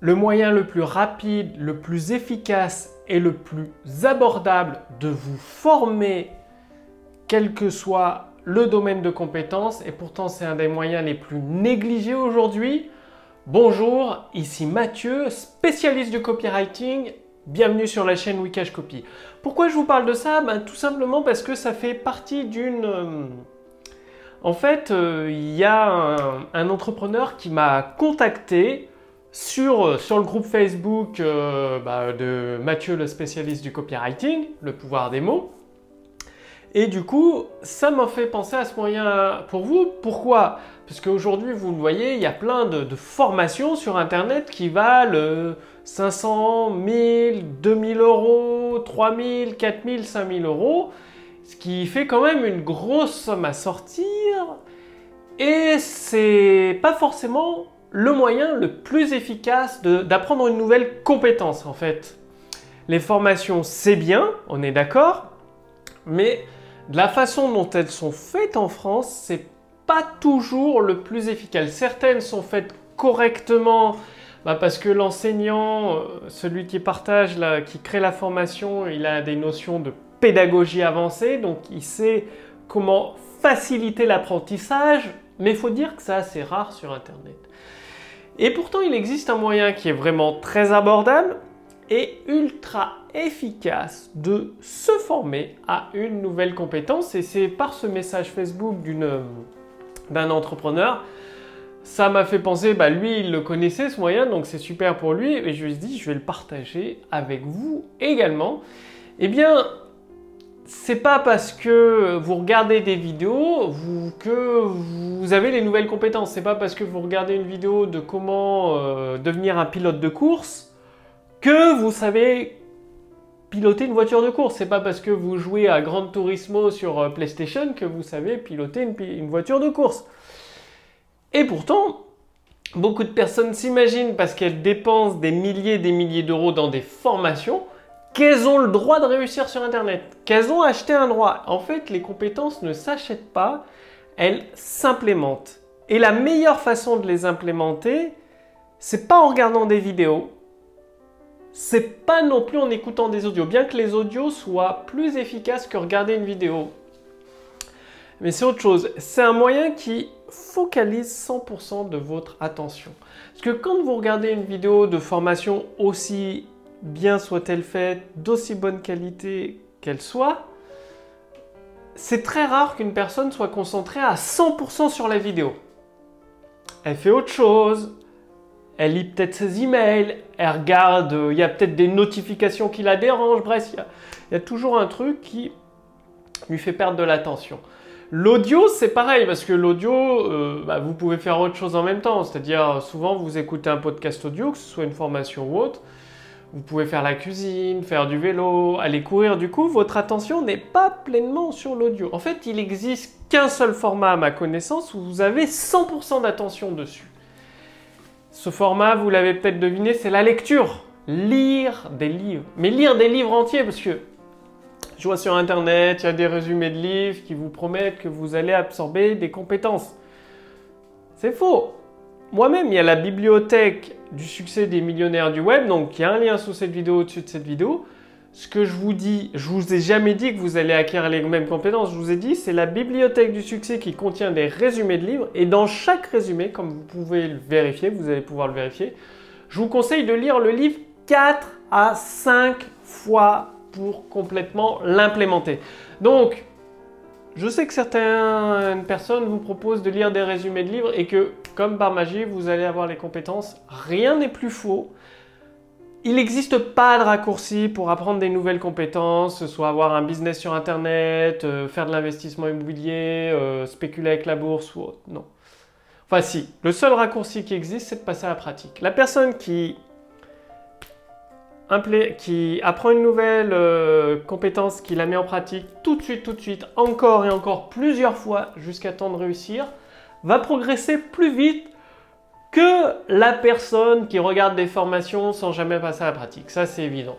le moyen le plus rapide, le plus efficace et le plus abordable de vous former, quel que soit le domaine de compétences, et pourtant c'est un des moyens les plus négligés aujourd'hui. Bonjour, ici Mathieu, spécialiste du copywriting. Bienvenue sur la chaîne Wikash Copy. Pourquoi je vous parle de ça? Ben, Tout simplement parce que ça fait partie d'une... Euh, en fait, euh, il y a un entrepreneur qui m'a contacté sur, euh, sur le groupe Facebook euh, bah, de Mathieu, le spécialiste du copywriting, le pouvoir des mots. Et du coup, ça m'a fait penser à ce moyen pour vous. Pourquoi? Parce qu'aujourd'hui, vous le voyez, il y a plein de, formations sur Internet qui valent 500, 1000, 2000 euros, 3000, 4000, 5000 euros. Ce qui fait quand même une grosse somme à sortir. Et c'est pas forcément le moyen le plus efficace d'apprendre une nouvelle compétence en fait. Les formations, c'est bien, on est d'accord, mais de la façon dont elles sont faites en France, c'est pas toujours le plus efficace. Certaines sont faites correctement bah, parce que l'enseignant, euh, celui qui partage, qui crée la formation, il a des notions de pédagogie avancée, donc il sait comment faciliter l'apprentissage, mais il faut dire que c'est assez rare sur Internet. Et pourtant, il existe un moyen qui est vraiment très abordable et ultra efficace de se former à une nouvelle compétence. Et c'est par ce message Facebook d'un entrepreneur, ça m'a fait penser, bah lui, il le connaissait ce moyen, donc c'est super pour lui. Et je lui ai dit, je vais le partager avec vous également. Eh bien, c'est pas parce que vous regardez des vidéos que vous avez les nouvelles compétences. C'est pas parce que vous regardez une vidéo de comment euh, devenir un pilote de course que vous savez piloter une voiture de course. C'est pas parce que vous jouez à Gran Turismo sur euh, PlayStation que vous savez piloter une voiture de course. Et pourtant, beaucoup de personnes s'imaginent parce qu'elles dépensent des milliers et des milliers d'euros dans des formations qu'elles ont le droit de réussir sur Internet, qu'elles ont acheté un droit. En fait, les compétences ne s'achètent pas, elles s'implémentent. Et la meilleure façon de les implémenter, c'est pas en regardant des vidéos, c'est pas non plus en écoutant des audios, bien que les audios soient plus efficaces que regarder une vidéo. Mais c'est autre chose, c'est un moyen qui focalise 100% de votre attention. Parce que quand vous regardez une vidéo de formation aussi bien soit-elle faite, d'aussi bonne qualité qu'elle soit, c'est très rare qu'une personne soit concentrée à 100% sur la vidéo. Elle fait autre chose, elle lit peut-être ses emails, elle regarde, il y a peut-être des notifications qui la dérangent, bref, il y, a toujours un truc qui lui fait perdre de l'attention. L'audio, c'est pareil, parce que l'audio, euh, bah, vous pouvez faire autre chose en même temps. C'est-à-dire, souvent, vous écoutez un podcast audio, que ce soit une formation ou autre, vous pouvez faire la cuisine, faire du vélo, aller courir. Du coup, votre attention n'est pas pleinement sur l'audio. En fait, il n'existe qu'un seul format à ma connaissance où vous avez 100% d'attention dessus. Ce format, vous l'avez peut-être deviné, c'est la lecture. Lire des livres. Mais lire des livres entiers, parce que je vois sur Internet, il y a des résumés de livres qui vous promettent que vous allez absorber des compétences. C'est faux. Moi-même, il y a la bibliothèque du succès des millionnaires du web, donc il y a un lien sous cette vidéo, au-dessus de cette vidéo. Ce que je vous dis, je vous ai jamais dit que vous allez acquérir les mêmes compétences, je vous ai dit, c'est la bibliothèque du succès qui contient des résumés de livres, et dans chaque résumé, comme vous pouvez le vérifier, vous allez pouvoir le vérifier, je vous conseille de lire le livre 4 à 5 fois pour complètement l'implémenter. Donc, je sais que certaines personnes vous proposent de lire des résumés de livres et que, comme par magie, vous allez avoir les compétences. Rien n'est plus faux. Il n'existe pas de raccourci pour apprendre des nouvelles compétences, soit avoir un business sur Internet, euh, faire de l'investissement immobilier, euh, spéculer avec la bourse ou autre. Non. Enfin si, le seul raccourci qui existe, c'est de passer à la pratique. La personne qui qui apprend une nouvelle euh, compétence, qui la met en pratique tout de suite, tout de suite, encore et encore plusieurs fois jusqu'à temps de réussir, va progresser plus vite que la personne qui regarde des formations sans jamais passer à la pratique. Ça, c'est évident.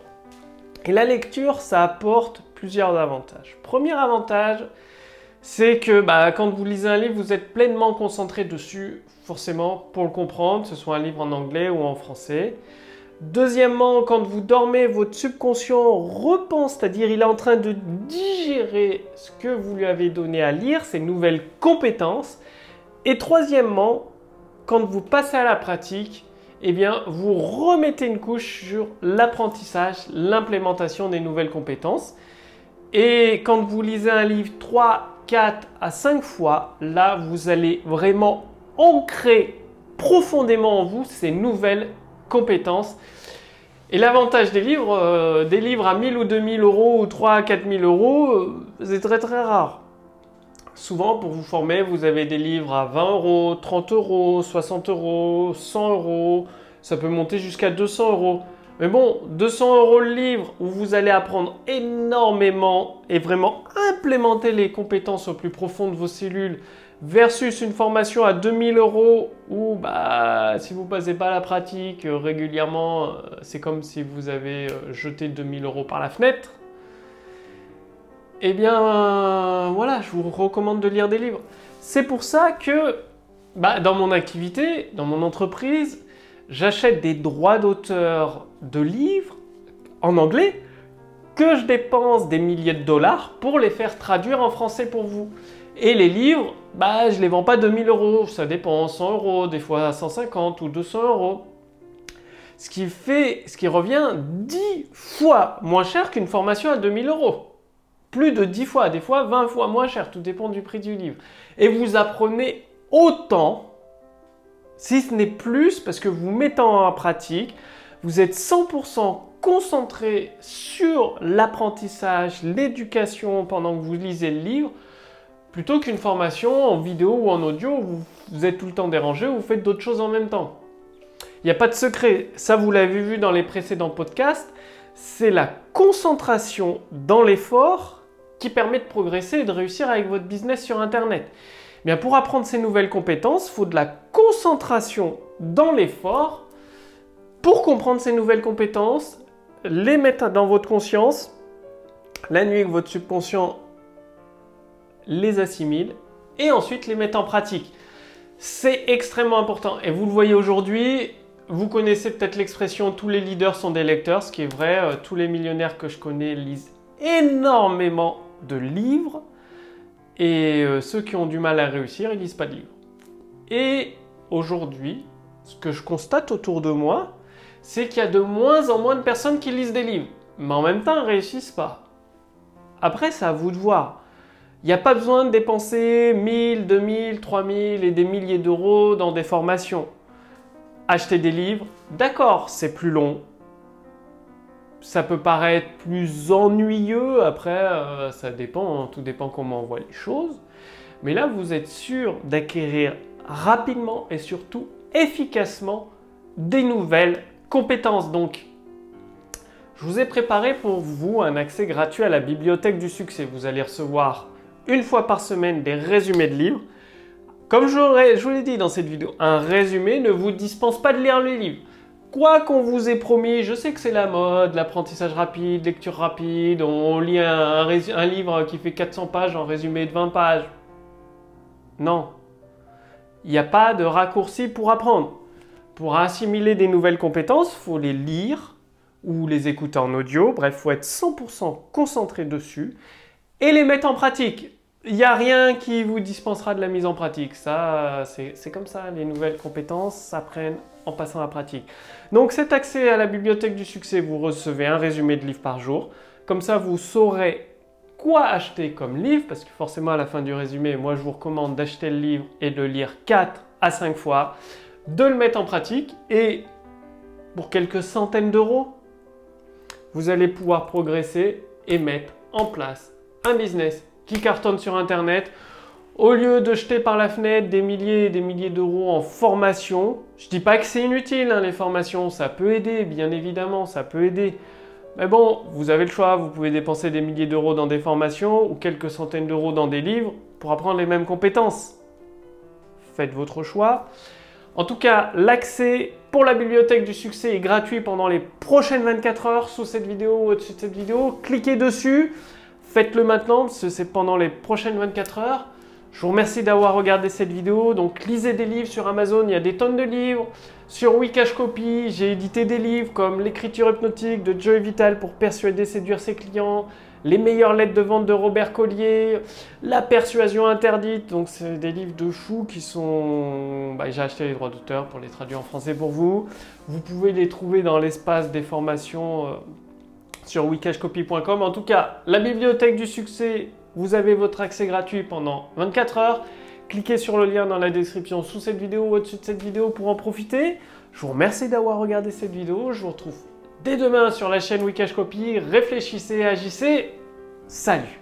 Et la lecture, ça apporte plusieurs avantages. Premier avantage, c'est que bah, quand vous lisez un livre, vous êtes pleinement concentré dessus, forcément, pour le comprendre, que ce soit un livre en anglais ou en français. Deuxièmement, quand vous dormez, votre subconscient repense, c'est-à-dire il est en train de digérer ce que vous lui avez donné à lire, ces nouvelles compétences. Et troisièmement, quand vous passez à la pratique, eh bien, vous remettez une couche sur l'apprentissage, l'implémentation des nouvelles compétences. Et quand vous lisez un livre 3, 4 à 5 fois, là, vous allez vraiment ancrer profondément en vous ces nouvelles compétences. Et l'avantage des livres, euh, des livres à 1000 ou 2000 euros ou 3 à 4000 euros, euh, c'est très très rare. Souvent, pour vous former, vous avez des livres à 20 euros, 30 euros, 60 euros, 100 euros. Ça peut monter jusqu'à 200 euros. Mais bon, 200 euros le livre où vous allez apprendre énormément et vraiment implémenter les compétences au plus profond de vos cellules versus une formation à 2000 euros où bah, si vous ne passez pas la pratique euh, régulièrement, euh, c'est comme si vous avez euh, jeté 2000 euros par la fenêtre. Eh bien, voilà, je vous recommande de lire des livres. C'est pour ça que bah, dans mon activité, dans mon entreprise, j'achète des droits d'auteur de livres en anglais que je dépense des milliers de dollars pour les faire traduire en français pour vous. Et les livres, bah, je les vends pas 2000 euros, ça dépend, 100 euros, des fois 150 ou 200 euros. Ce qui fait, ce qui revient 10 fois moins cher qu'une formation à 2000 euros. Plus de 10 fois, des fois 20 fois moins cher, tout dépend du prix du livre. Et vous apprenez autant, si ce n'est plus, parce que vous mettez en pratique, vous êtes 100% concentré sur l'apprentissage, l'éducation pendant que vous lisez le livre, plutôt qu'une formation en vidéo ou en audio où vous, êtes tout le temps dérangé ou vous faites d'autres choses en même temps. Il n'y a pas de secret, ça vous l'avez vu dans les précédents podcasts, c'est la concentration dans l'effort qui permet de progresser et de réussir avec votre business sur Internet. Eh bien, pour apprendre ces nouvelles compétences, il faut de la concentration dans l'effort pour comprendre ces nouvelles compétences, les mettre dans votre conscience, la nuit que votre subconscient les assimile et ensuite les mettre en pratique. C'est extrêmement important. Et vous le voyez aujourd'hui, vous connaissez peut-être l'expression tous les leaders sont des lecteurs, ce qui est vrai. Euh, tous les millionnaires que je connais lisent énormément de livres. Et euh, ceux qui ont du mal à réussir, ils lisent pas de livres. Et aujourd'hui, ce que je constate autour de moi, c'est qu'il y a de moins en moins de personnes qui lisent des livres. Mais en même temps, ils réussissent pas. Après, c'est à vous de voir. Il n'y a pas besoin de dépenser 1000, 2000, 3000 et des milliers d'euros dans des formations. Acheter des livres, d'accord, c'est plus long. Ça peut paraître plus ennuyeux, après, euh, ça dépend, hein, tout dépend comment on voit les choses. Mais là, vous êtes sûr d'acquérir rapidement et surtout efficacement des nouvelles compétences. Donc, je vous ai préparé pour vous un accès gratuit à la bibliothèque du succès. Vous allez recevoir une fois par semaine des résumés de livres. Comme je vous l'ai dit dans cette vidéo, un résumé ne vous dispense pas de lire les livres. Quoi qu'on vous ait promis, je sais que c'est la mode, l'apprentissage rapide, lecture rapide, on lit un, livre qui fait 400 pages en résumé de 20 pages. Non. Il n'y a pas de raccourci pour apprendre. Pour assimiler des nouvelles compétences, il faut les lire ou les écouter en audio. Bref, il faut être 100% concentré dessus et les mettre en pratique. Il n'y a rien qui vous dispensera de la mise en pratique. Ça, c'est comme ça. Les nouvelles compétences s'apprennent en passant à la pratique. Donc cet accès à la bibliothèque du succès, vous recevez un résumé de livres par jour. Comme ça, vous saurez quoi acheter comme livre, parce que forcément à la fin du résumé, moi je vous recommande d'acheter le livre et de le lire 4 à 5 fois, de le mettre en pratique et pour quelques centaines d'euros, vous allez pouvoir progresser et mettre en place un business qui cartonne sur Internet, au lieu de jeter par la fenêtre des milliers et des milliers d'euros en formation, je dis pas que c'est inutile hein, les formations, ça peut aider, bien évidemment, ça peut aider. Mais bon, vous avez le choix, vous pouvez dépenser des milliers d'euros dans des formations ou quelques centaines d'euros dans des livres pour apprendre les mêmes compétences. Faites votre choix. En tout cas, l'accès pour la bibliothèque du succès est gratuit pendant les prochaines 24 heures sous cette vidéo ou au-dessus de cette vidéo. Cliquez dessus. Faites-le maintenant parce que c'est pendant les prochaines 24 heures. Je vous remercie d'avoir regardé cette vidéo. Donc lisez des livres sur Amazon, il y a des tonnes de livres. Sur Wikash Copy, j'ai édité des livres comme L'écriture hypnotique de Joey Vital pour persuader, séduire ses clients, Les meilleures lettres de vente de Robert Collier, La persuasion interdite. Donc c'est des livres de fou qui sont... Bah, j'ai acheté les droits d'auteur pour les traduire en français pour vous. Vous pouvez les trouver dans l'espace des formations euh, sur wikashcopy.com. En tout cas, la bibliothèque du succès vous avez votre accès gratuit pendant 24 heures. Cliquez sur le lien dans la description sous cette vidéo ou au-dessus de cette vidéo pour en profiter. Je vous remercie d'avoir regardé cette vidéo. Je vous retrouve dès demain sur la chaîne Wikash Copy. Réfléchissez, agissez. Salut